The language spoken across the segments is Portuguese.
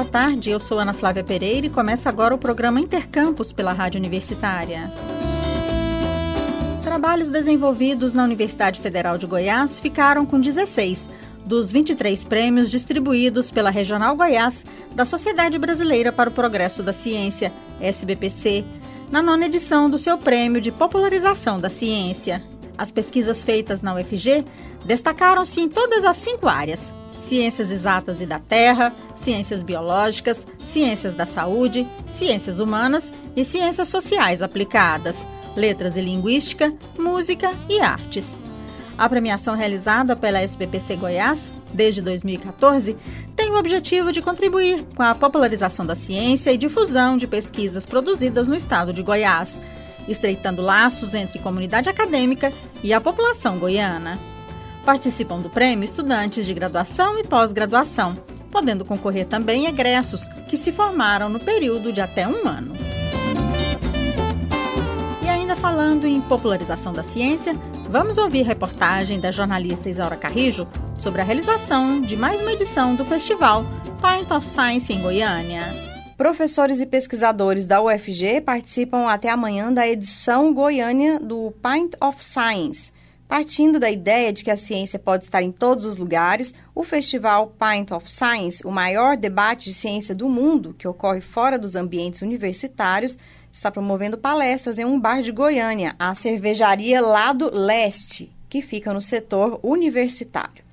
boa tarde. Eu sou Ana Flávia Pereira e começa agora o programa Intercampus pela Rádio Universitária. Trabalhos desenvolvidos na Universidade Federal de Goiás ficaram com 16 dos 23 prêmios distribuídos pela Regional Goiás da Sociedade Brasileira para o Progresso da Ciência, SBPC, na nona edição do seu prêmio de popularização da ciência. As pesquisas feitas na UFG destacaram-se em todas as cinco áreas: ciências exatas e da terra, ciências biológicas, ciências da saúde, ciências humanas e ciências sociais aplicadas, letras e linguística, música e artes. A premiação realizada pela SBPC Goiás, desde 2014, tem o objetivo de contribuir com a popularização da ciência e difusão de pesquisas produzidas no estado de Goiás, estreitando laços entre comunidade acadêmica e a população goiana. Participam do prêmio estudantes de graduação e pós-graduação, podendo concorrer também egressos que se formaram no período de até um ano. E ainda falando em popularização da ciência, vamos ouvir reportagem da jornalista Isaura Carrijo sobre a realização de mais uma edição do festival Pint of Science em Goiânia. Professores e pesquisadores da UFG participam até amanhã da edição Goiânia do Pint of Science Partindo da ideia de que a ciência pode estar em todos os lugares, o festival Pint of Science, o maior debate de ciência do mundo, que ocorre fora dos ambientes universitários, está promovendo palestras em um bar de Goiânia, a cervejaria Lado Leste, que fica no setor universitário.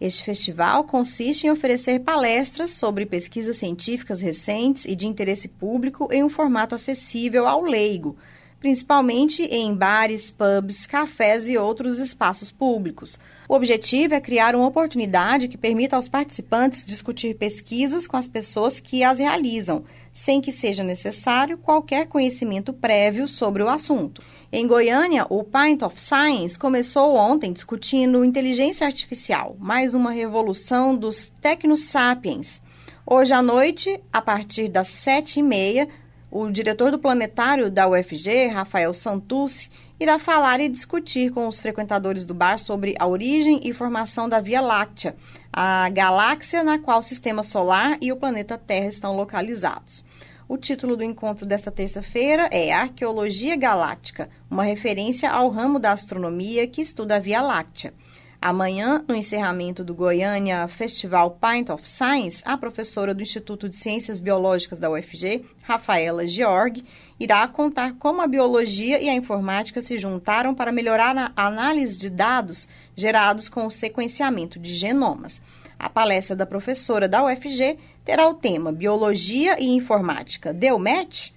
Este festival consiste em oferecer palestras sobre pesquisas científicas recentes e de interesse público em um formato acessível ao leigo, principalmente em bares, pubs, cafés e outros espaços públicos. O objetivo é criar uma oportunidade que permita aos participantes discutir pesquisas com as pessoas que as realizam, sem que seja necessário qualquer conhecimento prévio sobre o assunto. Em Goiânia, o Pint of Science começou ontem discutindo inteligência artificial, mais uma revolução dos Tecnosapiens. Hoje à noite, a partir das sete e meia, o diretor do planetário da UFG, Rafael Santucci, irá falar e discutir com os frequentadores do bar sobre a origem e formação da Via Láctea, a galáxia na qual o sistema solar e o planeta Terra estão localizados. O título do encontro desta terça-feira é Arqueologia Galáctica, uma referência ao ramo da astronomia que estuda a Via Láctea. Amanhã, no encerramento do Goiânia Festival Pint of Science, a professora do Instituto de Ciências Biológicas da UFG, Rafaela Georg, irá contar como a biologia e a informática se juntaram para melhorar a análise de dados gerados com o sequenciamento de genomas. A palestra da professora da UFG terá o tema Biologia e Informática. Deu match?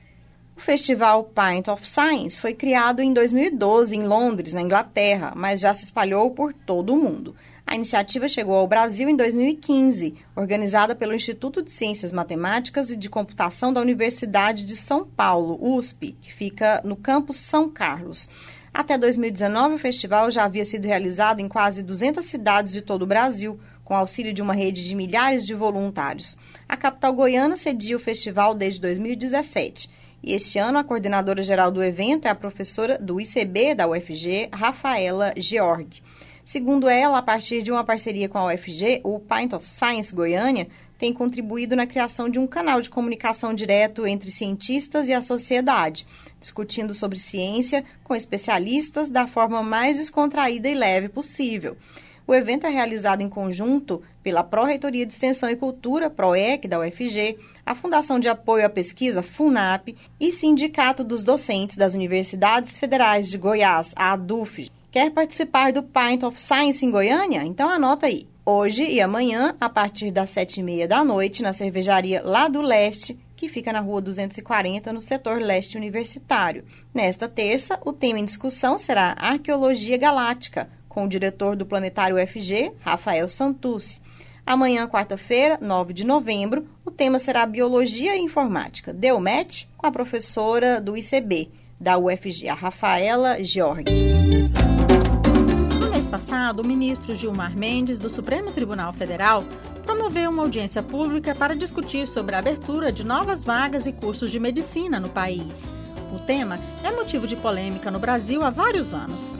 O festival Pint of Science foi criado em 2012 em Londres, na Inglaterra, mas já se espalhou por todo o mundo. A iniciativa chegou ao Brasil em 2015, organizada pelo Instituto de Ciências Matemáticas e de Computação da Universidade de São Paulo, USP, que fica no campus São Carlos. Até 2019, o festival já havia sido realizado em quase 200 cidades de todo o Brasil, com auxílio de uma rede de milhares de voluntários. A capital goiana cedia o festival desde 2017 e este ano, a coordenadora geral do evento é a professora do ICB da UFG, Rafaela Georg. Segundo ela, a partir de uma parceria com a UFG, o Pint of Science Goiânia tem contribuído na criação de um canal de comunicação direto entre cientistas e a sociedade, discutindo sobre ciência com especialistas da forma mais descontraída e leve possível. O evento é realizado em conjunto pela Pró-Reitoria de Extensão e Cultura, PROEC, da UFG, a Fundação de Apoio à Pesquisa, FUNAP, e Sindicato dos Docentes das Universidades Federais de Goiás, a ADUF. Quer participar do Pint of Science em Goiânia? Então anota aí. Hoje e amanhã, a partir das sete e meia da noite, na cervejaria lá do Leste, que fica na rua 240, no setor leste universitário. Nesta terça, o tema em discussão será Arqueologia Galáctica, com o diretor do Planetário UFG, Rafael Santucci. Amanhã, quarta-feira, 9 de novembro, o tema será Biologia e Informática. Deu match com a professora do ICB, da UFG, a Rafaela Georg. No mês passado, o ministro Gilmar Mendes, do Supremo Tribunal Federal, promoveu uma audiência pública para discutir sobre a abertura de novas vagas e cursos de medicina no país. O tema é motivo de polêmica no Brasil há vários anos.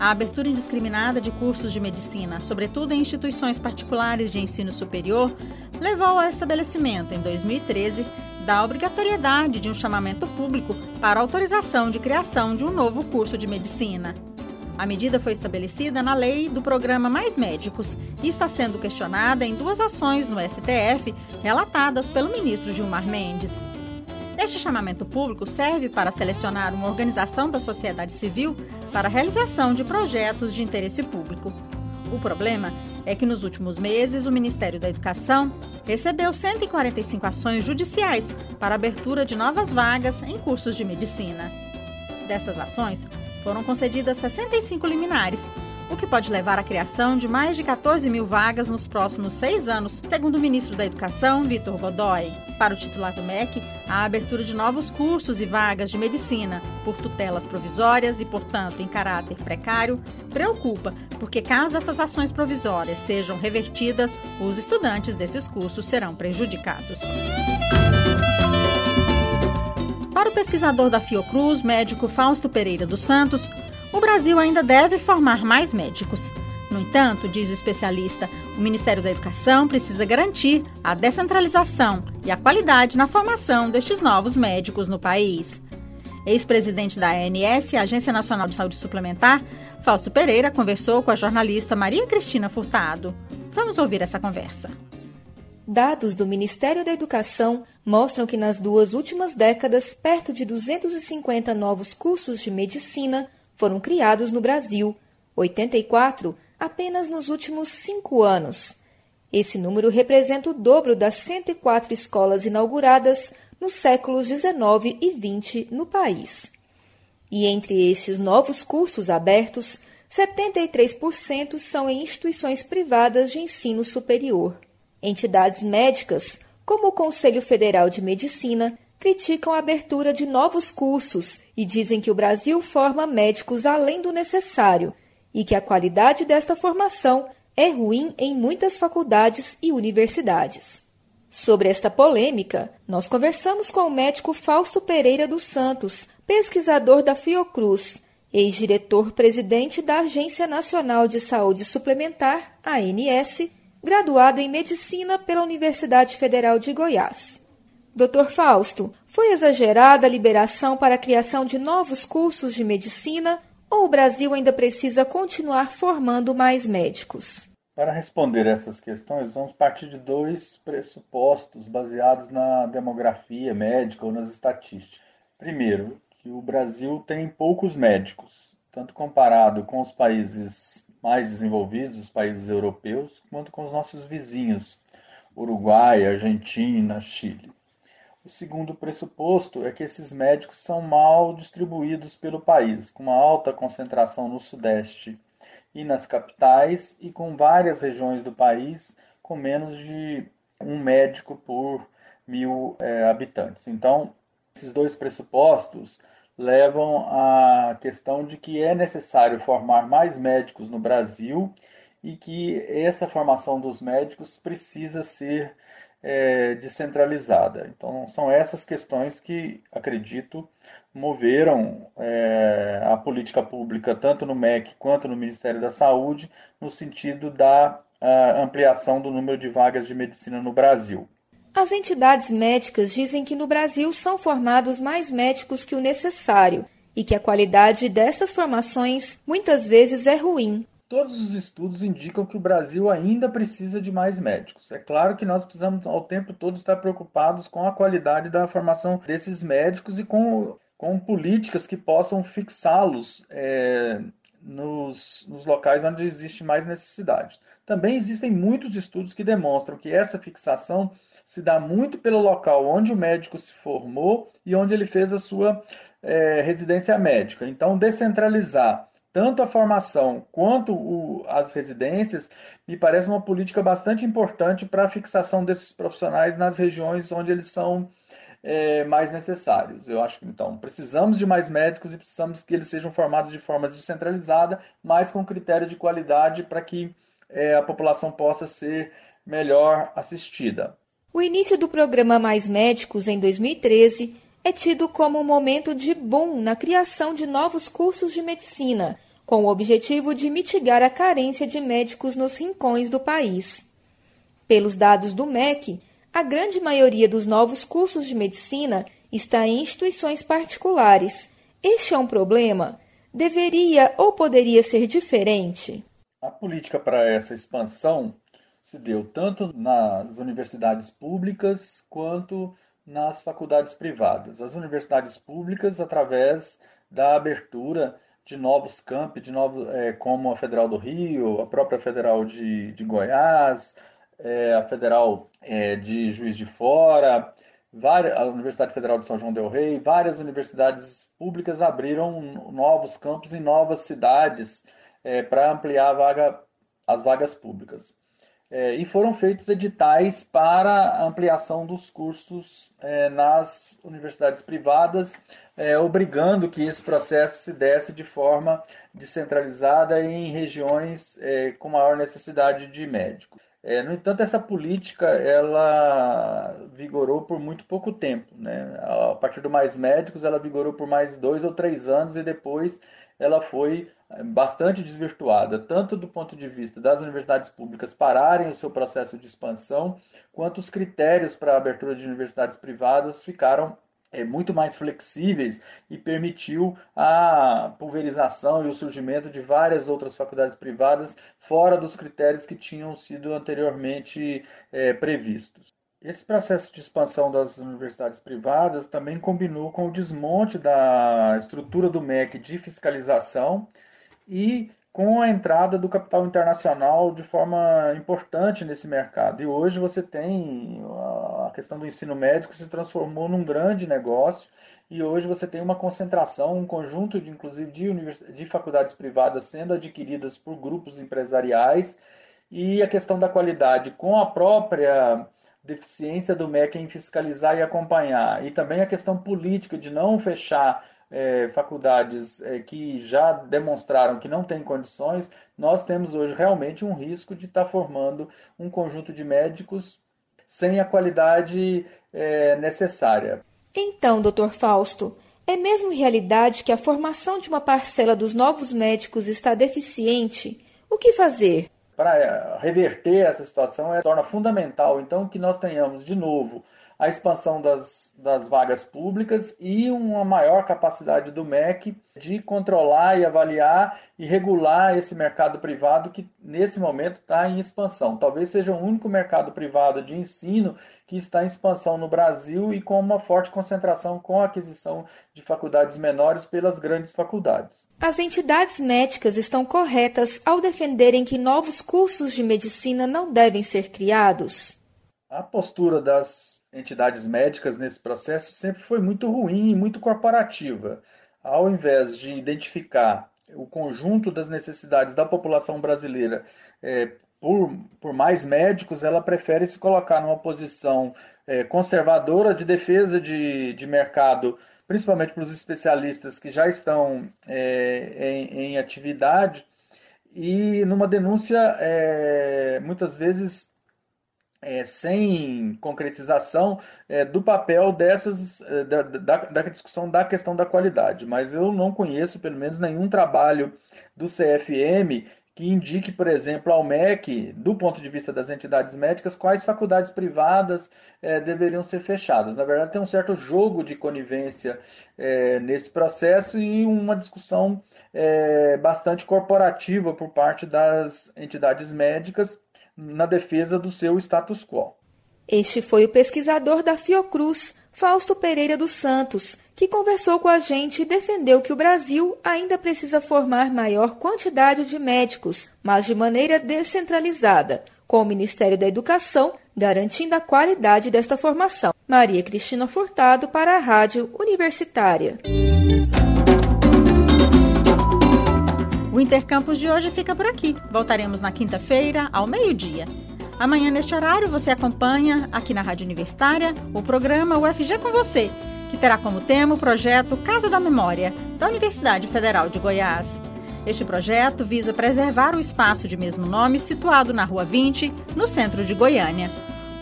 A abertura indiscriminada de cursos de medicina, sobretudo em instituições particulares de ensino superior, levou ao estabelecimento, em 2013, da obrigatoriedade de um chamamento público para autorização de criação de um novo curso de medicina. A medida foi estabelecida na lei do programa Mais Médicos e está sendo questionada em duas ações no STF relatadas pelo ministro Gilmar Mendes. Este chamamento público serve para selecionar uma organização da sociedade civil para a realização de projetos de interesse público. O problema é que nos últimos meses o Ministério da Educação recebeu 145 ações judiciais para abertura de novas vagas em cursos de medicina. Dessas ações, foram concedidas 65 liminares, o que pode levar à criação de mais de 14 mil vagas nos próximos seis anos, segundo o ministro da Educação, Vitor Godoy. Para o titular do MEC, a abertura de novos cursos e vagas de medicina por tutelas provisórias e, portanto, em caráter precário, preocupa, porque caso essas ações provisórias sejam revertidas, os estudantes desses cursos serão prejudicados. Para o pesquisador da Fiocruz, médico Fausto Pereira dos Santos, o Brasil ainda deve formar mais médicos. No entanto, diz o especialista, o Ministério da Educação precisa garantir a descentralização e a qualidade na formação destes novos médicos no país. Ex-presidente da ANS, Agência Nacional de Saúde Suplementar, Fausto Pereira conversou com a jornalista Maria Cristina Furtado. Vamos ouvir essa conversa. Dados do Ministério da Educação mostram que nas duas últimas décadas, perto de 250 novos cursos de medicina foram criados no Brasil, 84 apenas nos últimos cinco anos. Esse número representa o dobro das 104 escolas inauguradas nos séculos 19 e 20 no país. E entre estes novos cursos abertos, 73% são em instituições privadas de ensino superior. Entidades médicas, como o Conselho Federal de Medicina, criticam a abertura de novos cursos e dizem que o Brasil forma médicos além do necessário e que a qualidade desta formação é ruim em muitas faculdades e universidades. Sobre esta polêmica, nós conversamos com o médico Fausto Pereira dos Santos, pesquisador da Fiocruz, ex-diretor-presidente da Agência Nacional de Saúde Suplementar, ANS, graduado em Medicina pela Universidade Federal de Goiás. Dr. Fausto, foi exagerada a liberação para a criação de novos cursos de medicina ou o Brasil ainda precisa continuar formando mais médicos? Para responder essas questões, vamos partir de dois pressupostos baseados na demografia médica ou nas estatísticas. Primeiro, que o Brasil tem poucos médicos, tanto comparado com os países mais desenvolvidos, os países europeus, quanto com os nossos vizinhos, Uruguai, Argentina, Chile. O segundo pressuposto é que esses médicos são mal distribuídos pelo país, com uma alta concentração no Sudeste e nas capitais, e com várias regiões do país com menos de um médico por mil é, habitantes. Então, esses dois pressupostos levam à questão de que é necessário formar mais médicos no Brasil e que essa formação dos médicos precisa ser é, descentralizada. Então, são essas questões que, acredito, moveram é, a política pública, tanto no MEC quanto no Ministério da Saúde, no sentido da ampliação do número de vagas de medicina no Brasil. As entidades médicas dizem que no Brasil são formados mais médicos que o necessário e que a qualidade dessas formações muitas vezes é ruim. Todos os estudos indicam que o Brasil ainda precisa de mais médicos. É claro que nós precisamos ao tempo todo estar preocupados com a qualidade da formação desses médicos e com, com políticas que possam fixá-los é, nos, nos locais onde existe mais necessidade. Também existem muitos estudos que demonstram que essa fixação se dá muito pelo local onde o médico se formou e onde ele fez a sua é, residência médica. Então, descentralizar tanto a formação quanto o, as residências me parece uma política bastante importante para a fixação desses profissionais nas regiões onde eles são é, mais necessários. Eu acho que então precisamos de mais médicos e precisamos que eles sejam formados de forma descentralizada, mas com critério de qualidade para que é, a população possa ser melhor assistida. O início do programa Mais Médicos, em 2013, é tido como um momento de boom na criação de novos cursos de medicina, com o objetivo de mitigar a carência de médicos nos rincões do país. Pelos dados do MEC, a grande maioria dos novos cursos de medicina está em instituições particulares. Este é um problema? Deveria ou poderia ser diferente? A política para essa expansão se deu tanto nas universidades públicas quanto nas faculdades privadas. As universidades públicas, através da abertura de novos campi, de novos, é, como a Federal do Rio, a própria Federal de, de Goiás, é, a Federal é, de Juiz de Fora, várias, a Universidade Federal de São João del Rei, várias universidades públicas abriram novos campos em novas cidades é, para ampliar vaga, as vagas públicas. É, e foram feitos editais para ampliação dos cursos é, nas universidades privadas, é, obrigando que esse processo se desse de forma descentralizada em regiões é, com maior necessidade de médicos. É, no entanto, essa política ela vigorou por muito pouco tempo. Né? A partir do Mais Médicos, ela vigorou por mais dois ou três anos e depois ela foi é, bastante desvirtuada, tanto do ponto de vista das universidades públicas pararem o seu processo de expansão, quanto os critérios para a abertura de universidades privadas ficaram é, muito mais flexíveis e permitiu a pulverização e o surgimento de várias outras faculdades privadas fora dos critérios que tinham sido anteriormente é, previstos. Esse processo de expansão das universidades privadas também combinou com o desmonte da estrutura do MEC de fiscalização e com a entrada do capital internacional de forma importante nesse mercado. E hoje você tem a questão do ensino médico se transformou num grande negócio e hoje você tem uma concentração, um conjunto de inclusive de, univers... de faculdades privadas sendo adquiridas por grupos empresariais e a questão da qualidade com a própria deficiência do MEC em fiscalizar e acompanhar e também a questão política de não fechar é, faculdades é, que já demonstraram que não têm condições, nós temos hoje realmente um risco de estar tá formando um conjunto de médicos sem a qualidade é, necessária. Então, doutor Fausto, é mesmo realidade que a formação de uma parcela dos novos médicos está deficiente? O que fazer? Para reverter essa situação, é, torna fundamental, então, que nós tenhamos, de novo, a expansão das, das vagas públicas e uma maior capacidade do MEC de controlar e avaliar e regular esse mercado privado que nesse momento está em expansão. Talvez seja o único mercado privado de ensino que está em expansão no Brasil e com uma forte concentração com a aquisição de faculdades menores pelas grandes faculdades. As entidades médicas estão corretas ao defenderem que novos cursos de medicina não devem ser criados? A postura das entidades médicas nesse processo sempre foi muito ruim e muito corporativa. Ao invés de identificar o conjunto das necessidades da população brasileira é, por, por mais médicos, ela prefere se colocar numa posição é, conservadora de defesa de, de mercado, principalmente para os especialistas que já estão é, em, em, atividade, e numa denúncia é, muitas vezes é, sem concretização é, do papel dessas é, da, da, da, discussão da questão da qualidade, mas eu não conheço pelo menos nenhum trabalho do CFM que indique, por exemplo, ao MEC, do ponto de vista das entidades médicas, quais faculdades privadas é, deveriam ser fechadas. Na verdade, tem um certo jogo de conivência é, nesse processo e uma discussão bastante corporativa por parte das entidades médicas na defesa do seu status quo. Este foi o pesquisador da Fiocruz, Fausto Pereira dos Santos, que conversou com a gente e defendeu que o Brasil ainda precisa formar maior quantidade de médicos, mas de maneira descentralizada, com o Ministério da Educação garantindo a qualidade desta formação. Maria Cristina Furtado para a Rádio Universitária. O Intercampus de hoje fica por aqui. Voltaremos na quinta-feira, ao meio-dia. Amanhã, neste horário, você acompanha, aqui na Rádio Universitária, o programa UFG com Você, que terá como tema o projeto Casa da Memória, da Universidade Federal de Goiás. Este projeto visa preservar o espaço de mesmo nome situado na Rua 20, no centro de Goiânia.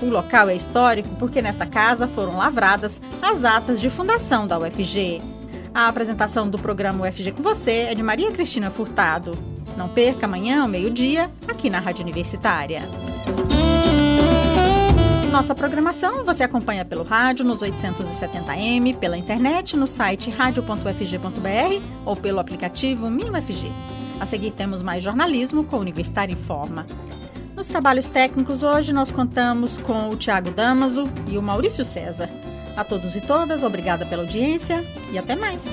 O local é histórico porque nessa casa foram lavradas as atas de fundação da UFG. A apresentação do programa UFG com você é de Maria Cristina Furtado. Não perca amanhã ao meio-dia, aqui na Rádio Universitária. Nossa programação você acompanha pelo rádio nos 870m, pela internet no site radio.fg.br ou pelo aplicativo MinUFG. A seguir temos mais jornalismo com Universitário em Forma. Nos trabalhos técnicos hoje nós contamos com o Tiago Damaso e o Maurício César. A todos e todas, obrigada pela audiência e até mais.